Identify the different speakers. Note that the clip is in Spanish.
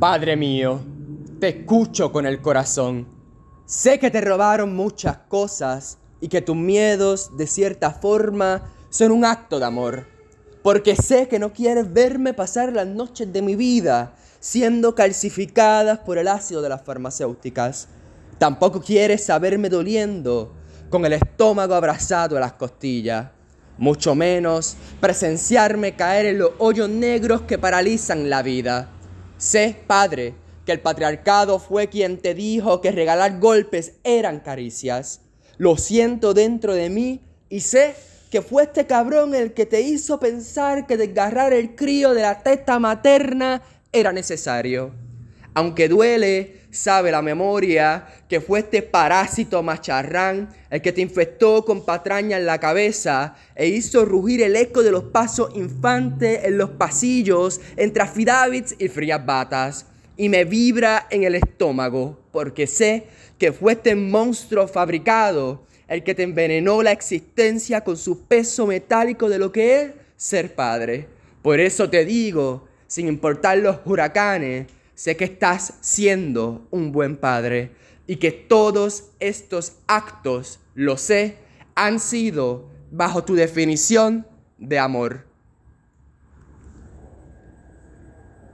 Speaker 1: Padre mío, te escucho con el corazón. Sé que te robaron muchas cosas y que tus miedos, de cierta forma, son un acto de amor. Porque sé que no quieres verme pasar las noches de mi vida siendo calcificadas por el ácido de las farmacéuticas. Tampoco quieres saberme doliendo con el estómago abrazado a las costillas. Mucho menos presenciarme caer en los hoyos negros que paralizan la vida. Sé, Padre, que el patriarcado fue quien te dijo que regalar golpes eran caricias. Lo siento dentro de mí y sé que fue este cabrón el que te hizo pensar que desgarrar el crío de la testa materna era necesario. Aunque duele, sabe la memoria que fue este parásito macharrán el que te infectó con patraña en la cabeza e hizo rugir el eco de los pasos infantes en los pasillos entre affidavits y frías batas. Y me vibra en el estómago porque sé que fue este monstruo fabricado el que te envenenó la existencia con su peso metálico de lo que es ser padre. Por eso te digo, sin importar los huracanes, sé que estás siendo un buen padre y que todos estos actos, lo sé, han sido bajo tu definición de amor.